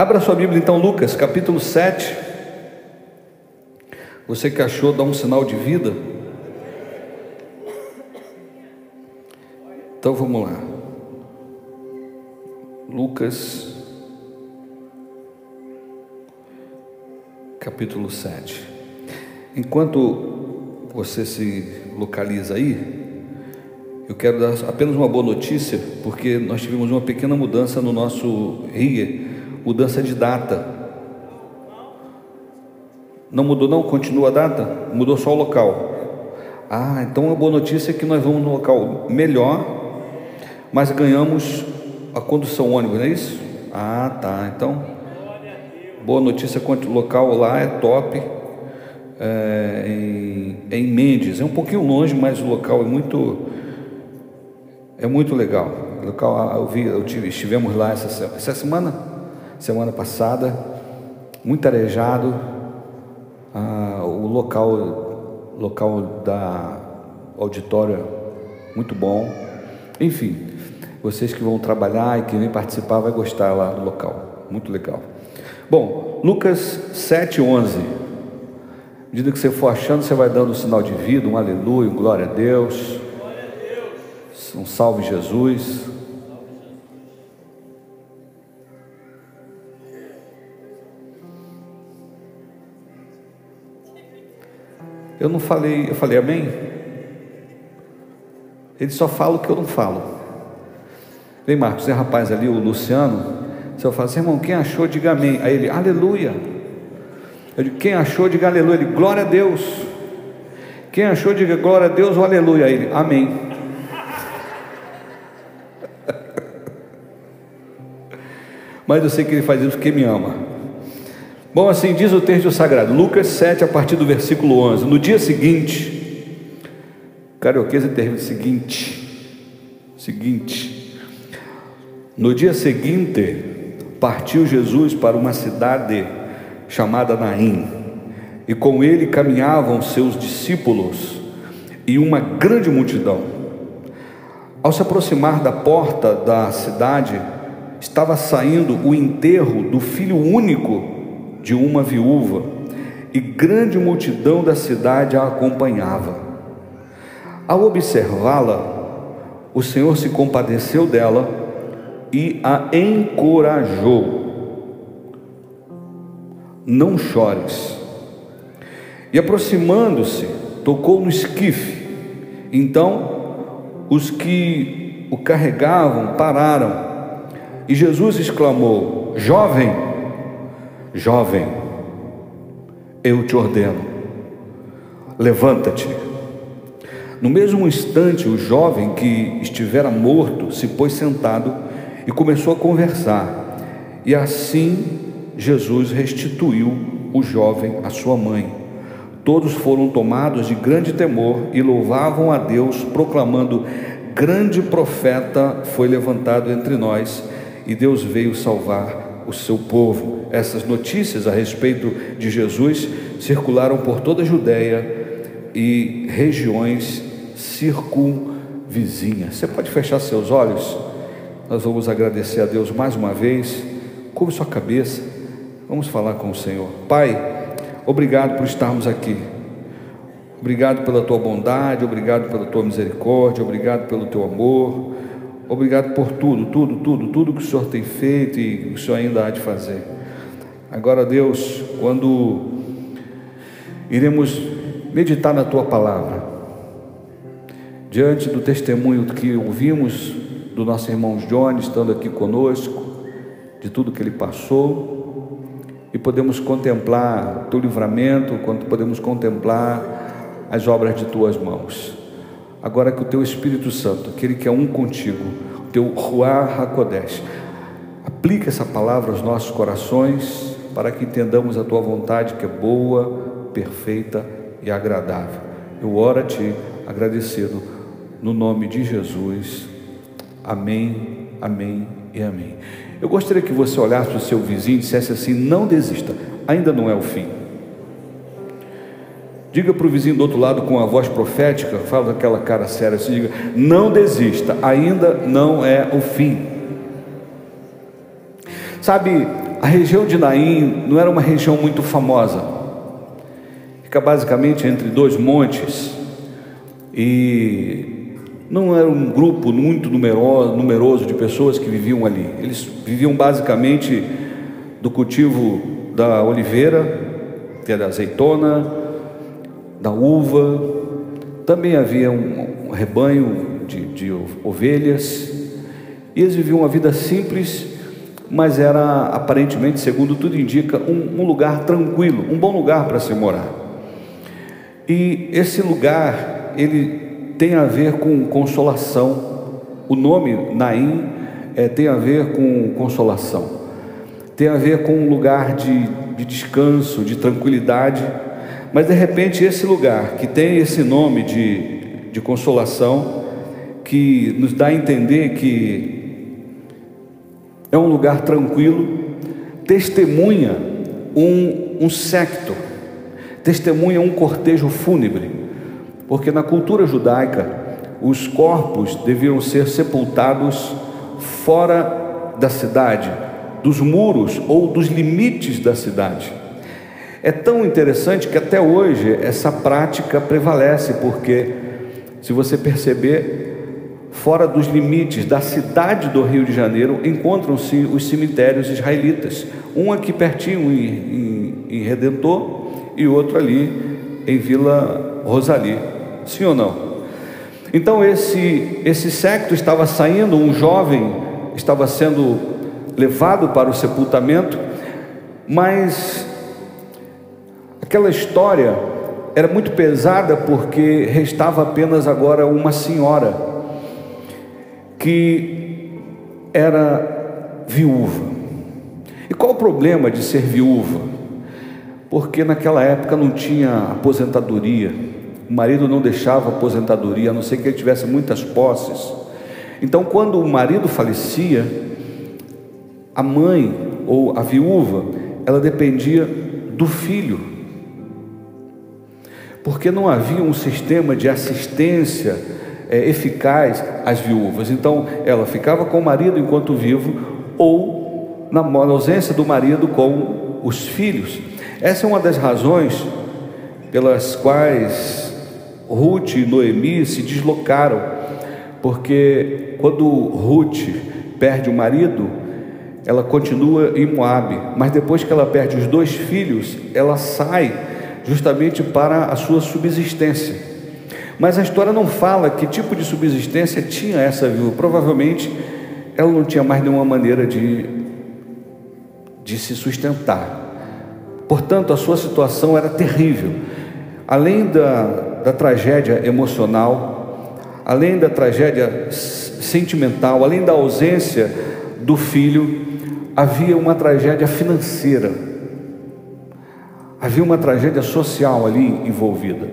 Abra sua Bíblia então, Lucas, capítulo 7. Você que achou, dá um sinal de vida. Então vamos lá. Lucas, capítulo 7. Enquanto você se localiza aí, eu quero dar apenas uma boa notícia, porque nós tivemos uma pequena mudança no nosso RIA, mudança de data. Não mudou não? Continua a data? Mudou só o local. Ah, então a boa notícia é que nós vamos no local melhor, mas ganhamos a condução ônibus, não é isso? Ah, tá. Então, boa notícia quanto o local lá é top. É, em, em Mendes, é um pouquinho longe, mas o local é muito é muito legal. O local, ah, eu vi, eu tive, estivemos lá essa, essa semana, semana passada, muito arejado. Ah, o local, local da auditório muito bom. Enfim, vocês que vão trabalhar e que vêm participar, vai gostar lá do local. Muito legal. Bom, Lucas 7,11. À medida que você for achando, você vai dando um sinal de vida, um aleluia, um glória a Deus. Um salve Jesus. Eu não falei, eu falei amém? Ele só fala o que eu não falo. Vem, Marcos, tem rapaz ali, o Luciano. Se eu falar assim, irmão, quem achou, diga amém. Aí ele, aleluia. Eu digo, quem achou, diga aleluia. Ele, glória a Deus. Quem achou, diga glória a Deus ou aleluia. Aí ele, amém. Mas eu sei que ele faz isso porque me ama. Bom, assim diz o texto sagrado, Lucas 7, a partir do versículo 11. No dia seguinte, carioquesa termina seguinte, seguinte. No dia seguinte, partiu Jesus para uma cidade chamada Naim, e com ele caminhavam seus discípulos e uma grande multidão. Ao se aproximar da porta da cidade, estava saindo o enterro do filho único de uma viúva, e grande multidão da cidade a acompanhava. Ao observá-la, o Senhor se compadeceu dela e a encorajou. Não chores. E aproximando-se, tocou no esquife. Então, os que o carregavam pararam. E Jesus exclamou: Jovem, Jovem, eu te ordeno, levanta-te. No mesmo instante, o jovem que estivera morto se pôs sentado e começou a conversar. E assim Jesus restituiu o jovem à sua mãe. Todos foram tomados de grande temor e louvavam a Deus, proclamando: Grande profeta foi levantado entre nós, e Deus veio salvar o seu povo. Essas notícias a respeito de Jesus circularam por toda a Judéia e regiões circunvizinhas. Você pode fechar seus olhos? Nós vamos agradecer a Deus mais uma vez. Curva sua cabeça. Vamos falar com o Senhor. Pai, obrigado por estarmos aqui. Obrigado pela tua bondade, obrigado pela tua misericórdia, obrigado pelo teu amor. Obrigado por tudo, tudo, tudo, tudo que o Senhor tem feito e o Senhor ainda há de fazer. Agora, Deus, quando iremos meditar na tua palavra, diante do testemunho que ouvimos do nosso irmão Johnny estando aqui conosco, de tudo que ele passou, e podemos contemplar teu livramento, quando podemos contemplar as obras de tuas mãos. Agora que o teu Espírito Santo, aquele que é um contigo, teu Ruach HaKodesh, aplica essa palavra aos nossos corações para que entendamos a tua vontade que é boa, perfeita e agradável. Eu oro a ti agradecido no nome de Jesus. Amém, amém e amém. Eu gostaria que você olhasse para o seu vizinho e dissesse assim: não desista, ainda não é o fim. Diga para o vizinho do outro lado com a voz profética, fala daquela cara séria assim, diga, não desista, ainda não é o fim. Sabe, a região de Naim não era uma região muito famosa. Fica basicamente entre dois montes e não era um grupo muito numeroso, numeroso de pessoas que viviam ali. Eles viviam basicamente do cultivo da oliveira, que da azeitona, da uva. Também havia um rebanho de, de ovelhas. E eles viviam uma vida simples mas era aparentemente, segundo tudo indica, um, um lugar tranquilo, um bom lugar para se morar. E esse lugar, ele tem a ver com consolação. O nome Naim é, tem a ver com consolação, tem a ver com um lugar de, de descanso, de tranquilidade. Mas de repente, esse lugar que tem esse nome de, de consolação, que nos dá a entender que é um lugar tranquilo, testemunha um, um secto, testemunha um cortejo fúnebre, porque na cultura judaica os corpos deviam ser sepultados fora da cidade, dos muros ou dos limites da cidade. É tão interessante que até hoje essa prática prevalece, porque se você perceber, fora dos limites da cidade do Rio de Janeiro, encontram-se os cemitérios israelitas. Um aqui pertinho em, em, em, Redentor e outro ali em Vila Rosali. Sim ou não? Então esse, esse secto estava saindo, um jovem estava sendo levado para o sepultamento, mas aquela história era muito pesada porque restava apenas agora uma senhora que era viúva. E qual o problema de ser viúva? Porque naquela época não tinha aposentadoria, o marido não deixava aposentadoria, a não ser que ele tivesse muitas posses. Então, quando o marido falecia, a mãe ou a viúva, ela dependia do filho, porque não havia um sistema de assistência é, eficaz às viúvas. Então, ela ficava com o marido enquanto vivo, ou na ausência do marido com os filhos. Essa é uma das razões pelas quais Ruth e Noemi se deslocaram, porque quando Ruth perde o marido, ela continua em Moabe, mas depois que ela perde os dois filhos, ela sai justamente para a sua subsistência. Mas a história não fala que tipo de subsistência tinha essa viúva. Provavelmente ela não tinha mais nenhuma maneira de, de se sustentar. Portanto, a sua situação era terrível. Além da, da tragédia emocional, além da tragédia sentimental, além da ausência do filho, havia uma tragédia financeira, havia uma tragédia social ali envolvida.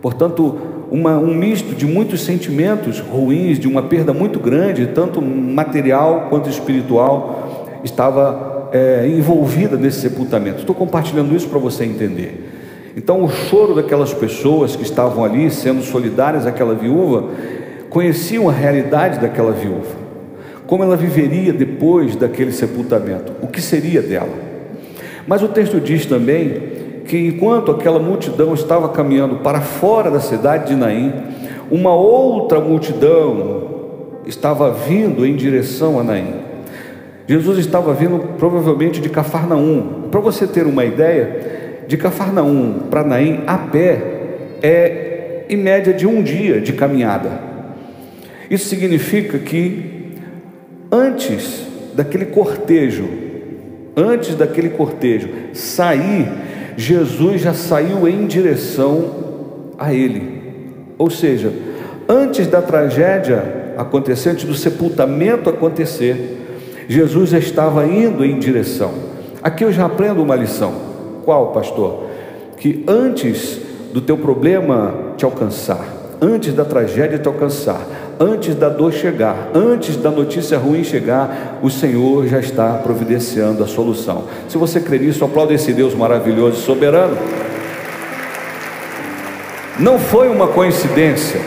Portanto, uma, um misto de muitos sentimentos ruins, de uma perda muito grande, tanto material quanto espiritual, estava é, envolvida nesse sepultamento. Estou compartilhando isso para você entender. Então, o choro daquelas pessoas que estavam ali, sendo solidárias àquela viúva, conheciam a realidade daquela viúva, como ela viveria depois daquele sepultamento, o que seria dela. Mas o texto diz também que enquanto aquela multidão estava caminhando para fora da cidade de Naim, uma outra multidão estava vindo em direção a Naim. Jesus estava vindo provavelmente de Cafarnaum. Para você ter uma ideia, de Cafarnaum para Naim a pé é em média de um dia de caminhada. Isso significa que antes daquele cortejo, antes daquele cortejo sair Jesus já saiu em direção a ele. Ou seja, antes da tragédia acontecer, antes do sepultamento acontecer, Jesus já estava indo em direção. Aqui eu já aprendo uma lição. Qual, pastor? Que antes do teu problema te alcançar, antes da tragédia te alcançar, antes da dor chegar, antes da notícia ruim chegar, o Senhor já está providenciando a solução. Se você crê nisso, aplaude esse Deus maravilhoso e soberano. Não foi uma coincidência,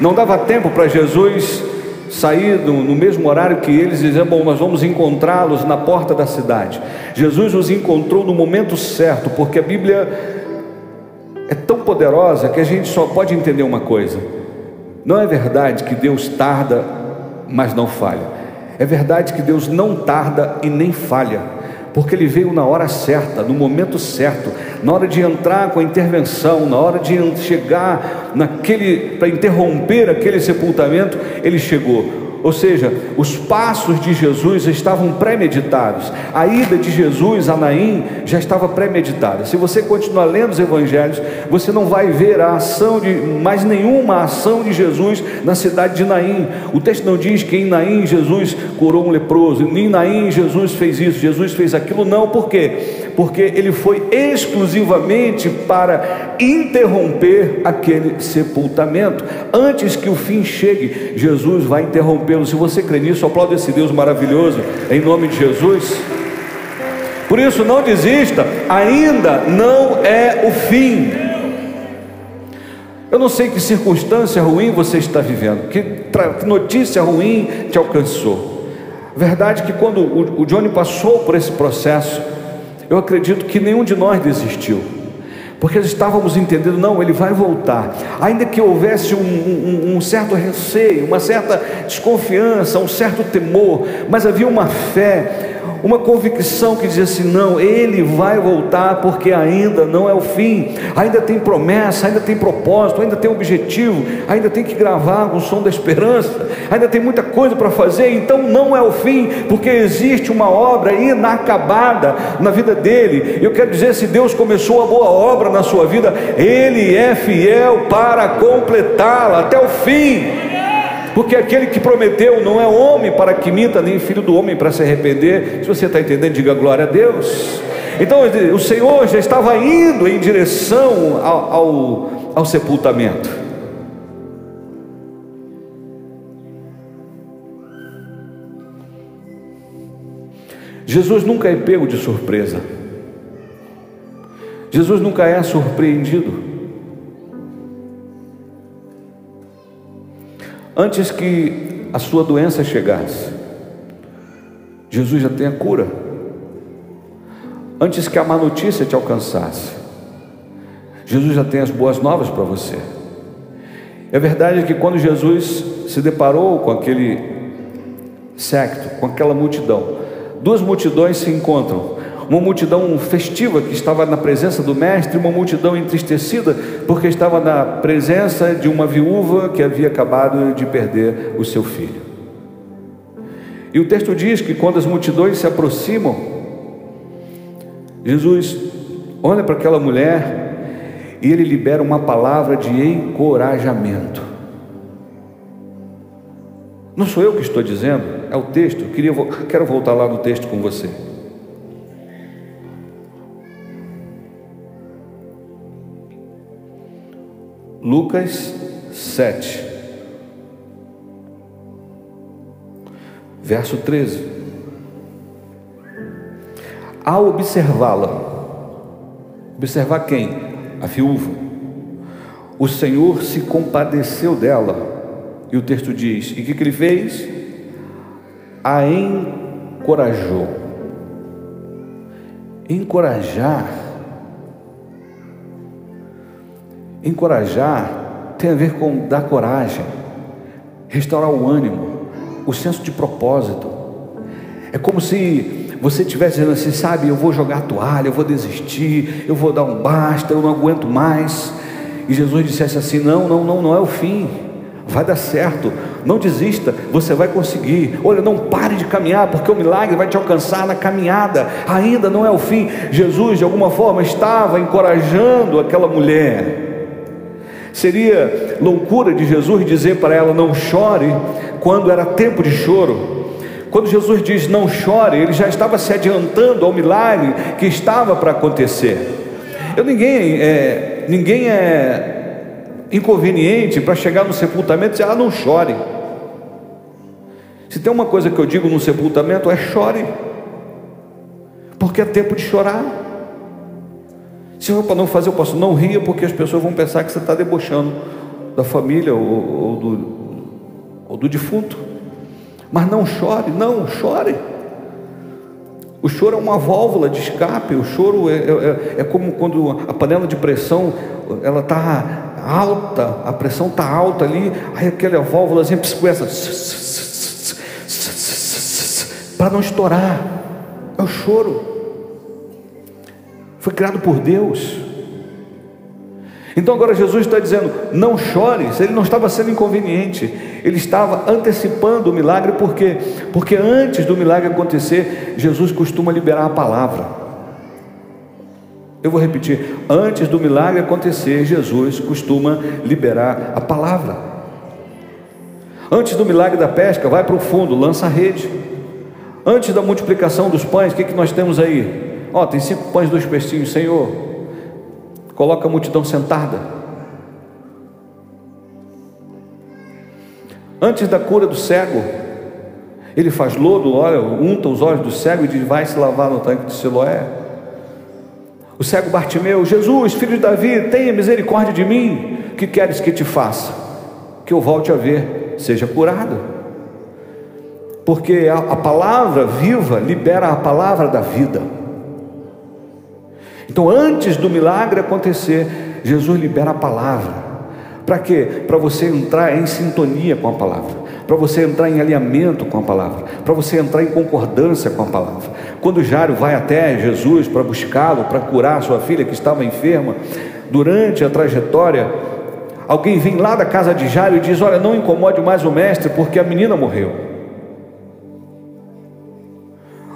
não dava tempo para Jesus sair no, mesmo horário que eles e dizer: Bom, nós vamos encontrá-los na porta da cidade. Jesus os encontrou no momento certo, porque a Bíblia é tão poderosa que a gente só pode entender uma coisa: não é verdade que Deus tarda, mas não falha. É verdade que Deus não tarda e nem falha, porque Ele veio na hora certa, no momento certo, na hora de entrar com a intervenção, na hora de chegar naquele, para interromper aquele sepultamento, Ele chegou. Ou seja, os passos de Jesus estavam premeditados. A ida de Jesus a Naim já estava premeditada. Se você continuar lendo os evangelhos, você não vai ver a ação de mais nenhuma ação de Jesus na cidade de Naim. O texto não diz que em Naim Jesus curou um leproso, em Naim Jesus fez isso, Jesus fez aquilo, não, por quê? Porque ele foi exclusivamente para interromper aquele sepultamento. Antes que o fim chegue, Jesus vai interromper se você crê nisso, aplaude esse Deus maravilhoso, em nome de Jesus. Por isso, não desista, ainda não é o fim. Eu não sei que circunstância ruim você está vivendo, que notícia ruim te alcançou. Verdade que quando o Johnny passou por esse processo, eu acredito que nenhum de nós desistiu porque estávamos entendendo, não, ele vai voltar, ainda que houvesse um, um, um, certo receio, uma certa desconfiança, um certo temor, mas havia uma fé, uma convicção que dizia assim: não, ele vai voltar porque ainda não é o fim, ainda tem promessa, ainda tem propósito, ainda tem objetivo, ainda tem que gravar o som da esperança, ainda tem muita coisa para fazer, então não é o fim, porque existe uma obra inacabada na vida dele. Eu quero dizer: se Deus começou a boa obra na sua vida, ele é fiel para completá-la até o fim porque aquele que prometeu não é homem para que minta, nem filho do homem para se arrepender. Se você está entendendo, diga glória a Deus. Então o Senhor já estava indo em direção ao, ao, ao sepultamento. Jesus nunca é pego de surpresa. Jesus nunca é surpreendido. Antes que a sua doença chegasse, Jesus já tem a cura. Antes que a má notícia te alcançasse, Jesus já tem as boas novas para você. É verdade que quando Jesus se deparou com aquele secto, com aquela multidão, duas multidões se encontram uma multidão festiva que estava na presença do Mestre, uma multidão entristecida porque estava na presença de uma viúva que havia acabado de perder o seu filho. E o texto diz que quando as multidões se aproximam, Jesus olha para aquela mulher e ele libera uma palavra de encorajamento. Não sou eu que estou dizendo, é o texto. Queria, quero voltar lá no texto com você. Lucas 7, verso 13. Ao observá-la, observar quem? A viúva. O Senhor se compadeceu dela, e o texto diz: e o que, que ele fez? A encorajou. Encorajar Encorajar tem a ver com dar coragem, restaurar o ânimo, o senso de propósito. É como se você estivesse dizendo assim, sabe, eu vou jogar a toalha, eu vou desistir, eu vou dar um basta, eu não aguento mais. E Jesus dissesse assim: não, não, não, não é o fim, vai dar certo, não desista, você vai conseguir. Olha, não pare de caminhar, porque o milagre vai te alcançar na caminhada, ainda não é o fim. Jesus, de alguma forma, estava encorajando aquela mulher. Seria loucura de Jesus dizer para ela não chore quando era tempo de choro. Quando Jesus diz não chore, ele já estava se adiantando ao milagre que estava para acontecer. Eu ninguém é, ninguém é inconveniente para chegar no sepultamento e dizer ah não chore. Se tem uma coisa que eu digo no sepultamento é chore, porque é tempo de chorar. Se for para não fazer, eu posso não rir, porque as pessoas vão pensar que você está debochando da família ou, ou, do, ou do defunto. Mas não chore, não chore. O choro é uma válvula de escape. O choro é, é, é como quando a panela de pressão ela está alta, a pressão está alta ali, aí aquela válvula sempre começa para não estourar. É o choro. Foi criado por Deus. Então agora Jesus está dizendo: não chore. Ele não estava sendo inconveniente, ele estava antecipando o milagre, por quê? Porque antes do milagre acontecer, Jesus costuma liberar a palavra. Eu vou repetir: antes do milagre acontecer, Jesus costuma liberar a palavra. Antes do milagre da pesca, vai para o fundo, lança a rede. Antes da multiplicação dos pães, o que, que nós temos aí? Ó, tem cinco pães, dois peixinhos, Senhor. Coloca a multidão sentada. Antes da cura do cego, ele faz lodo, olha, unta os olhos do cego e diz: Vai se lavar no tanque de Siloé. O cego Bartimeu, Jesus, filho de Davi, tenha misericórdia de mim. Que queres que te faça? Que eu volte a ver, seja curado. Porque a, a palavra viva libera a palavra da vida. Então, antes do milagre acontecer, Jesus libera a palavra. Para quê? Para você entrar em sintonia com a palavra, para você entrar em alinhamento com a palavra, para você entrar em concordância com a palavra. Quando Jairo vai até Jesus para buscá-lo, para curar sua filha que estava enferma, durante a trajetória, alguém vem lá da casa de Jairo e diz: Olha, não incomode mais o mestre, porque a menina morreu.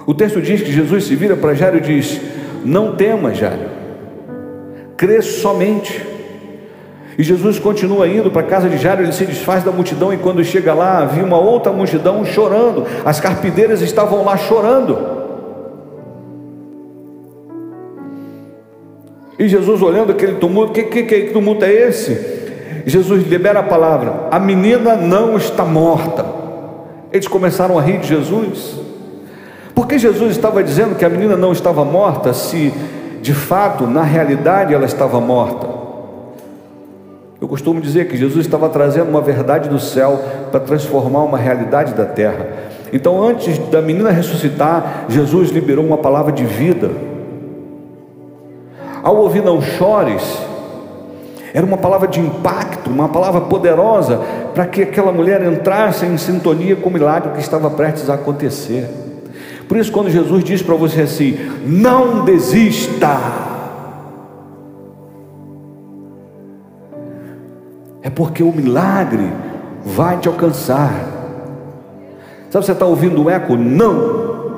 O texto diz que Jesus se vira para Jairo e diz: não temas, Jairo, crê somente. E Jesus continua indo para a casa de Jairo, ele se desfaz da multidão, e quando chega lá, havia uma outra multidão chorando, as carpideiras estavam lá chorando. E Jesus olhando aquele tumulto, que, que, que tumulto é esse? Jesus libera a palavra: a menina não está morta. Eles começaram a rir de Jesus. Porque Jesus estava dizendo que a menina não estava morta, se de fato, na realidade, ela estava morta. Eu costumo dizer que Jesus estava trazendo uma verdade do céu para transformar uma realidade da terra. Então, antes da menina ressuscitar, Jesus liberou uma palavra de vida. Ao ouvir não chores, era uma palavra de impacto, uma palavra poderosa para que aquela mulher entrasse em sintonia com o milagre que estava prestes a acontecer. Por isso, quando Jesus diz para você assim: não desista, é porque o milagre vai te alcançar. Sabe, você está ouvindo um eco? Não,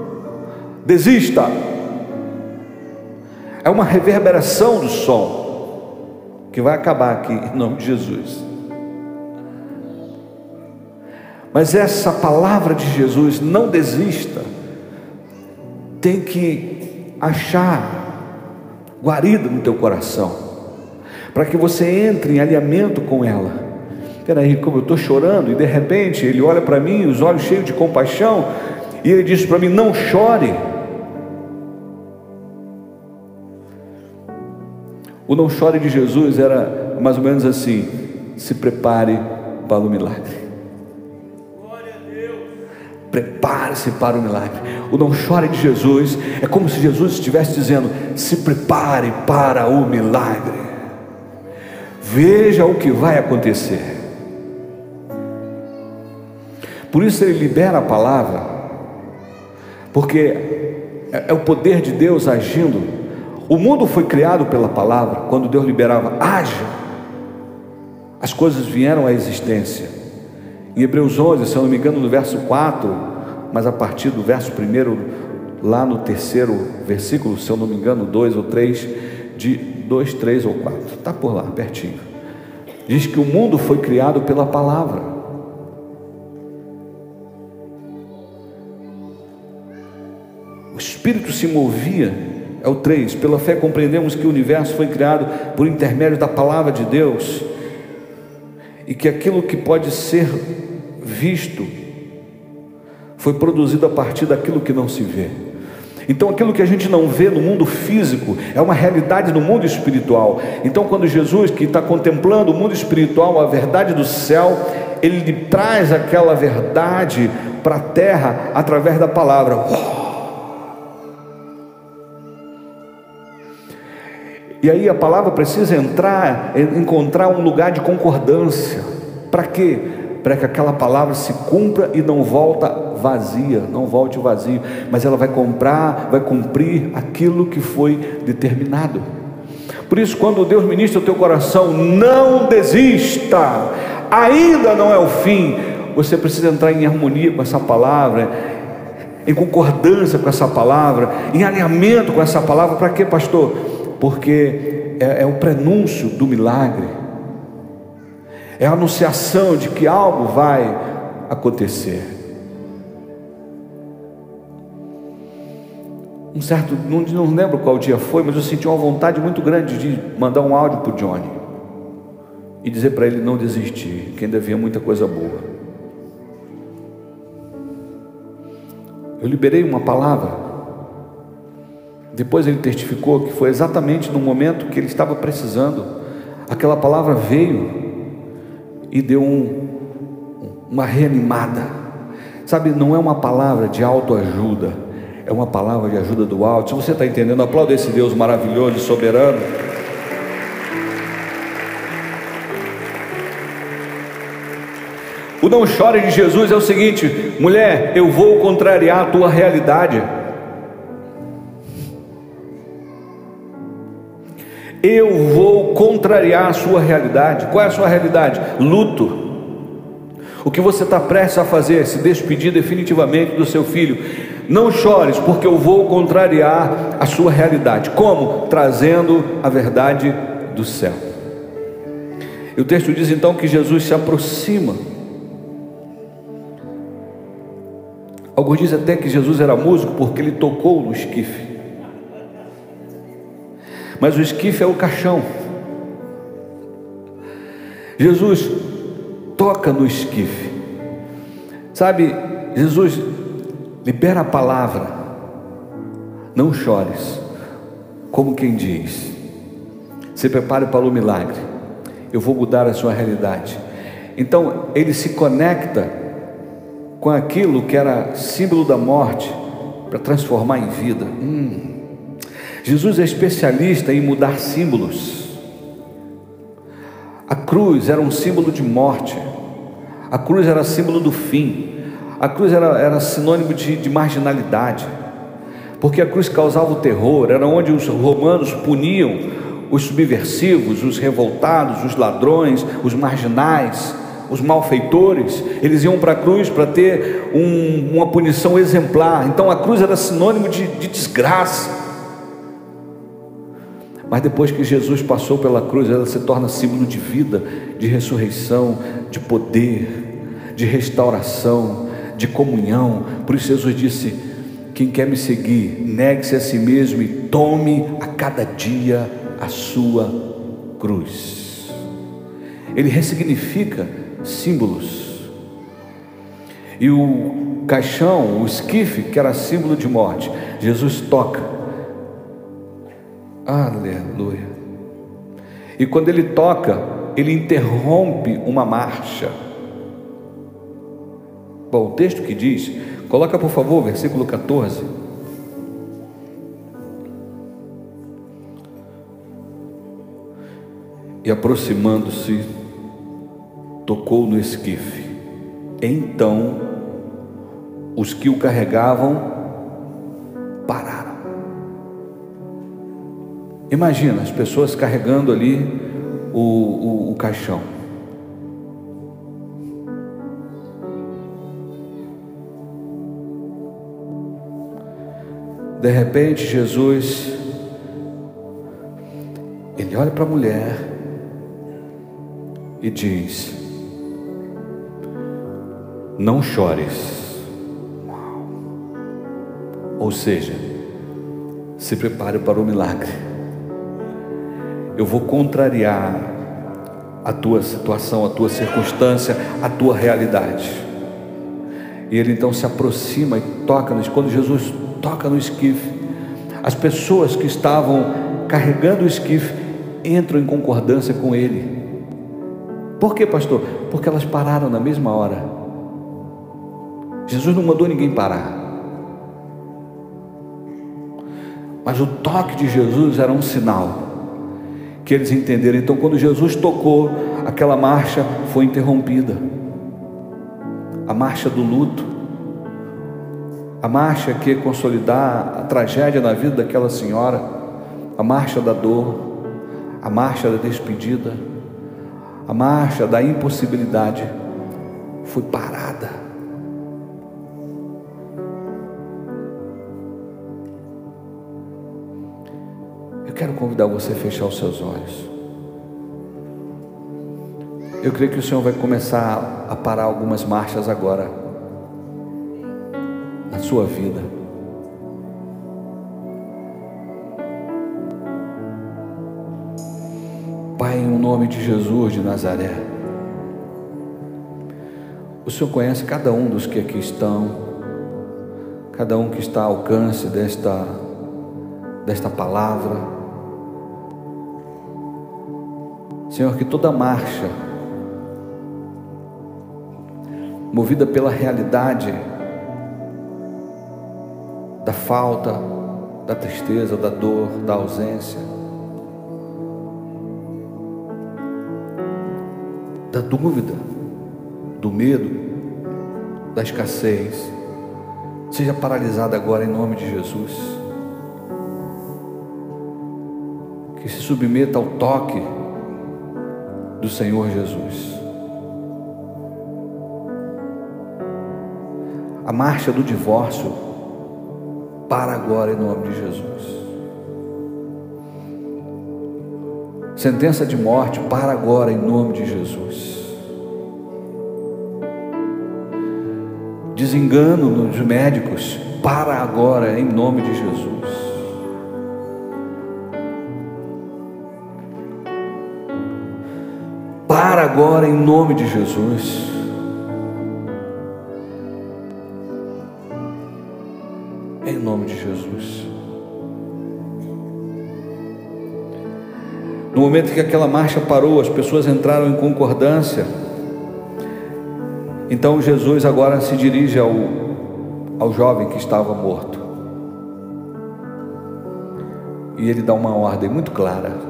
desista. É uma reverberação do som que vai acabar aqui em nome de Jesus. Mas essa palavra de Jesus, não desista tem que achar guarida no teu coração, para que você entre em alinhamento com ela. Peraí, como eu estou chorando, e de repente ele olha para mim, os olhos cheios de compaixão, e ele diz para mim: Não chore. O não chore de Jesus era mais ou menos assim: se prepare para o milagre. Prepare-se para o milagre. O não chore de Jesus é como se Jesus estivesse dizendo: se prepare para o milagre. Veja o que vai acontecer. Por isso ele libera a palavra, porque é, é o poder de Deus agindo. O mundo foi criado pela palavra, quando Deus liberava, haja, as coisas vieram à existência. Em Hebreus 11, se eu não me engano, no verso 4, mas a partir do verso 1, lá no terceiro versículo, se eu não me engano, 2 ou 3, de 2, 3 ou 4, está por lá, pertinho. Diz que o mundo foi criado pela palavra. O Espírito se movia, é o 3. Pela fé compreendemos que o universo foi criado por intermédio da palavra de Deus e que aquilo que pode ser visto foi produzido a partir daquilo que não se vê. Então, aquilo que a gente não vê no mundo físico é uma realidade no mundo espiritual. Então, quando Jesus, que está contemplando o mundo espiritual, a verdade do céu, ele traz aquela verdade para a terra através da palavra. E aí a palavra precisa entrar, encontrar um lugar de concordância. Para quê? Para que aquela palavra se cumpra e não volta vazia, não volte vazio, mas ela vai comprar, vai cumprir aquilo que foi determinado. Por isso, quando Deus ministra o teu coração, não desista, ainda não é o fim. Você precisa entrar em harmonia com essa palavra, em concordância com essa palavra, em alinhamento com essa palavra. Para quê, pastor? porque é, é o prenúncio do milagre, é a anunciação de que algo vai acontecer. Um certo, não, não lembro qual dia foi, mas eu senti uma vontade muito grande de mandar um áudio para o Johnny e dizer para ele não desistir, que ainda havia muita coisa boa. Eu liberei uma palavra depois ele testificou que foi exatamente no momento que ele estava precisando, aquela palavra veio e deu um, uma reanimada. Sabe, não é uma palavra de autoajuda, é uma palavra de ajuda do alto. Se você está entendendo, aplauda esse Deus maravilhoso e soberano. O não chore de Jesus é o seguinte: mulher, eu vou contrariar a tua realidade. Eu vou contrariar a sua realidade. Qual é a sua realidade? Luto. O que você está prestes a fazer? Se despedir definitivamente do seu filho. Não chores, porque eu vou contrariar a sua realidade. Como? Trazendo a verdade do céu. E o texto diz então que Jesus se aproxima. Alguns dizem até que Jesus era músico porque ele tocou no esquife mas o esquife é o caixão. Jesus toca no esquife, sabe? Jesus libera a palavra, não chores, como quem diz: se prepare para o milagre, eu vou mudar a sua realidade. Então ele se conecta com aquilo que era símbolo da morte para transformar em vida. Hum. Jesus é especialista em mudar símbolos. Cruz era um símbolo de morte, a cruz era símbolo do fim, a cruz era, era sinônimo de, de marginalidade, porque a cruz causava o terror, era onde os romanos puniam os subversivos, os revoltados, os ladrões, os marginais, os malfeitores, eles iam para a cruz para ter um, uma punição exemplar. Então a cruz era sinônimo de, de desgraça. Mas depois que Jesus passou pela cruz, ela se torna símbolo de vida, de ressurreição, de poder, de restauração, de comunhão. Por isso Jesus disse: Quem quer me seguir, negue-se a si mesmo e tome a cada dia a sua cruz. Ele ressignifica símbolos. E o caixão, o esquife, que era símbolo de morte, Jesus toca Aleluia. E quando ele toca, ele interrompe uma marcha. Bom, o texto que diz, coloca por favor, versículo 14. E aproximando-se, tocou no esquife. Então, os que o carregavam Imagina as pessoas carregando ali o, o, o caixão. De repente, Jesus, ele olha para a mulher e diz: Não chores. Ou seja, se prepare para o milagre eu vou contrariar a tua situação, a tua circunstância, a tua realidade. E ele então se aproxima e toca, quando Jesus toca no esquife, as pessoas que estavam carregando o esquife entram em concordância com ele. Por quê, pastor? Porque elas pararam na mesma hora. Jesus não mandou ninguém parar. Mas o toque de Jesus era um sinal que eles entenderam. Então, quando Jesus tocou, aquela marcha foi interrompida. A marcha do luto, a marcha que consolidar a tragédia na vida daquela senhora, a marcha da dor, a marcha da despedida, a marcha da impossibilidade foi parada. Quero convidar você a fechar os seus olhos. Eu creio que o Senhor vai começar a parar algumas marchas agora na sua vida. Pai, em nome de Jesus de Nazaré, o Senhor conhece cada um dos que aqui estão, cada um que está ao alcance desta, desta palavra. Senhor, que toda marcha, movida pela realidade da falta, da tristeza, da dor, da ausência, da dúvida, do medo, da escassez, seja paralisada agora em nome de Jesus. Que se submeta ao toque do Senhor Jesus. A marcha do divórcio para agora em nome de Jesus. Sentença de morte para agora em nome de Jesus. Desengano nos médicos para agora em nome de Jesus. Agora em nome de Jesus. Em nome de Jesus. No momento que aquela marcha parou, as pessoas entraram em concordância. Então Jesus agora se dirige ao, ao jovem que estava morto. E ele dá uma ordem muito clara.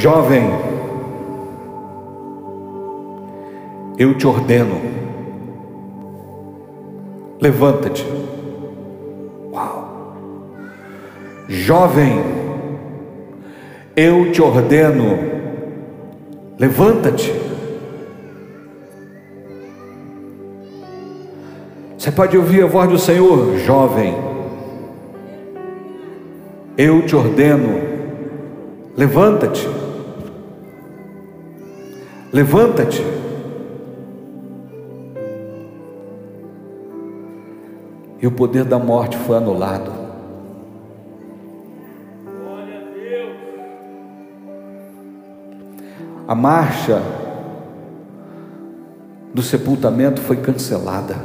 Jovem, eu te ordeno, levanta-te. Jovem, eu te ordeno, levanta-te. Você pode ouvir a voz do Senhor, jovem, eu te ordeno, levanta-te. Levanta-te. E o poder da morte foi anulado. a marcha do sepultamento foi cancelada.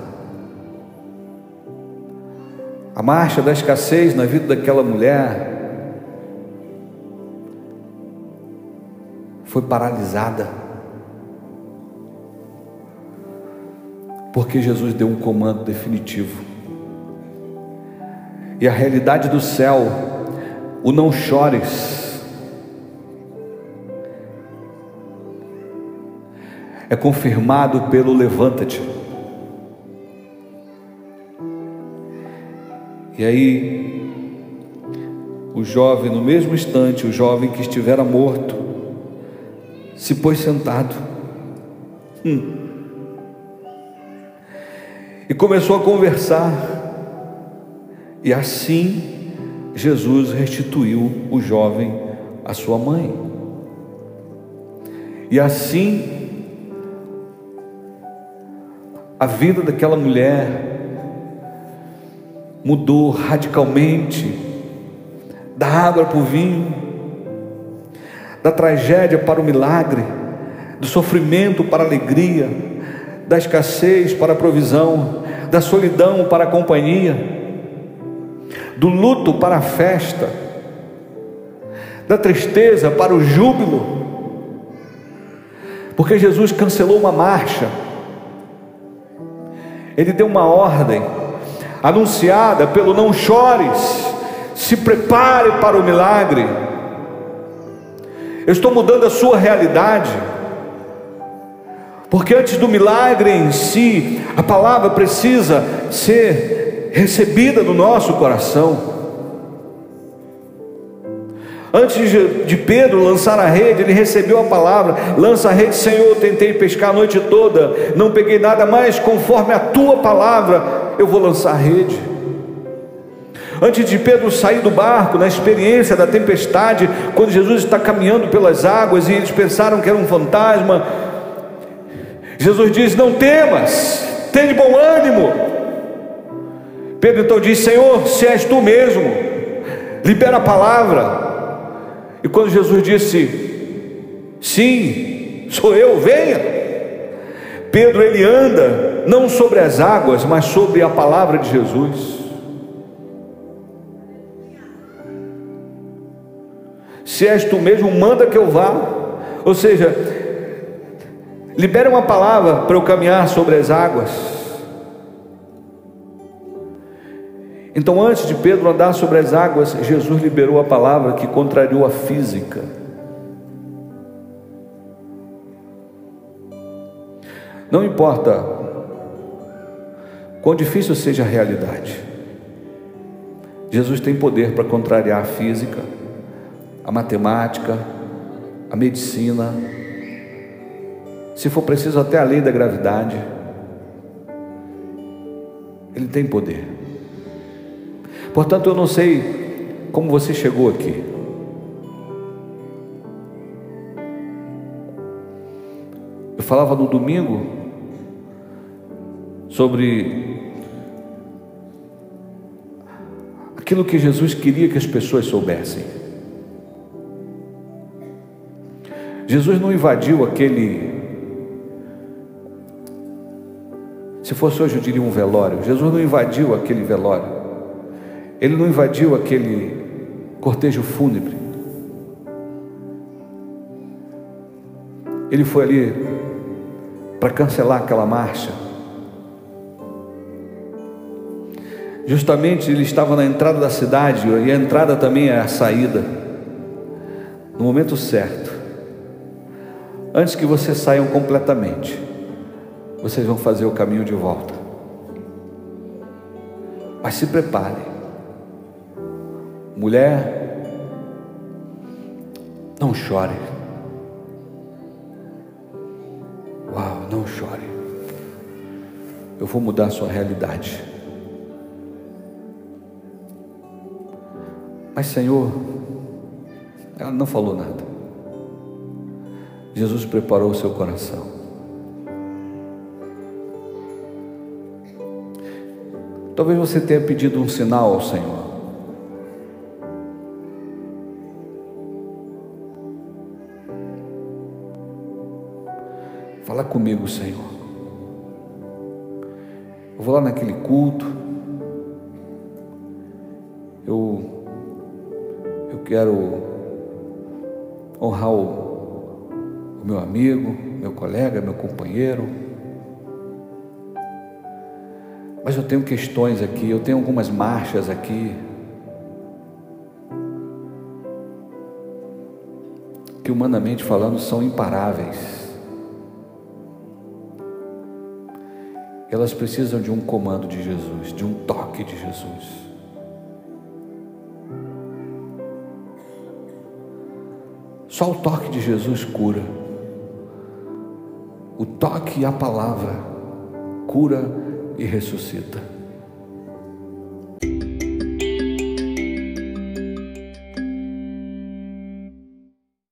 A marcha da escassez na vida daquela mulher foi paralisada. Porque Jesus deu um comando definitivo. E a realidade do céu, o não chores, é confirmado pelo levanta-te. E aí, o jovem, no mesmo instante, o jovem que estivera morto, se pôs sentado. Hum. E começou a conversar. E assim, Jesus restituiu o jovem à sua mãe. E assim, a vida daquela mulher mudou radicalmente da água para o vinho, da tragédia para o milagre, do sofrimento para a alegria, da escassez para a provisão, da solidão para a companhia, do luto para a festa, da tristeza para o júbilo, porque Jesus cancelou uma marcha Ele deu uma ordem, anunciada pelo não chores, se prepare para o milagre. Eu estou mudando a sua realidade. Porque antes do milagre em si, a palavra precisa ser recebida no nosso coração. Antes de Pedro lançar a rede, ele recebeu a palavra: lança a rede, Senhor. Tentei pescar a noite toda, não peguei nada mais, conforme a tua palavra, eu vou lançar a rede. Antes de Pedro sair do barco, na experiência da tempestade, quando Jesus está caminhando pelas águas e eles pensaram que era um fantasma, Jesus diz: Não temas, tenha bom ânimo. Pedro então diz: Senhor, se és tu mesmo, libera a palavra. E quando Jesus disse: Sim, sou eu, venha. Pedro ele anda não sobre as águas, mas sobre a palavra de Jesus. Se és tu mesmo, manda que eu vá. Ou seja, libera uma palavra para eu caminhar sobre as águas. Então, antes de Pedro andar sobre as águas, Jesus liberou a palavra que contrariou a física. Não importa quão difícil seja a realidade, Jesus tem poder para contrariar a física, a matemática, a medicina, se for preciso até a lei da gravidade. Ele tem poder. Portanto, eu não sei como você chegou aqui. Eu falava no domingo sobre aquilo que Jesus queria que as pessoas soubessem. Jesus não invadiu aquele. Se fosse hoje eu diria um velório. Jesus não invadiu aquele velório. Ele não invadiu aquele cortejo fúnebre. Ele foi ali para cancelar aquela marcha. Justamente ele estava na entrada da cidade, e a entrada também é a saída, no momento certo. Antes que vocês saiam completamente, vocês vão fazer o caminho de volta. Mas se prepare. Mulher, não chore. Uau, não chore. Eu vou mudar a sua realidade. Mas, Senhor, ela não falou nada. Jesus preparou o seu coração. Talvez você tenha pedido um sinal ao Senhor. Fala comigo, Senhor. Eu vou lá naquele culto. Eu eu quero honrar o, o meu amigo, meu colega, meu companheiro. Mas eu tenho questões aqui, eu tenho algumas marchas aqui. Que humanamente falando são imparáveis. elas precisam de um comando de Jesus, de um toque de Jesus. Só o toque de Jesus cura. O toque e a palavra cura e ressuscita.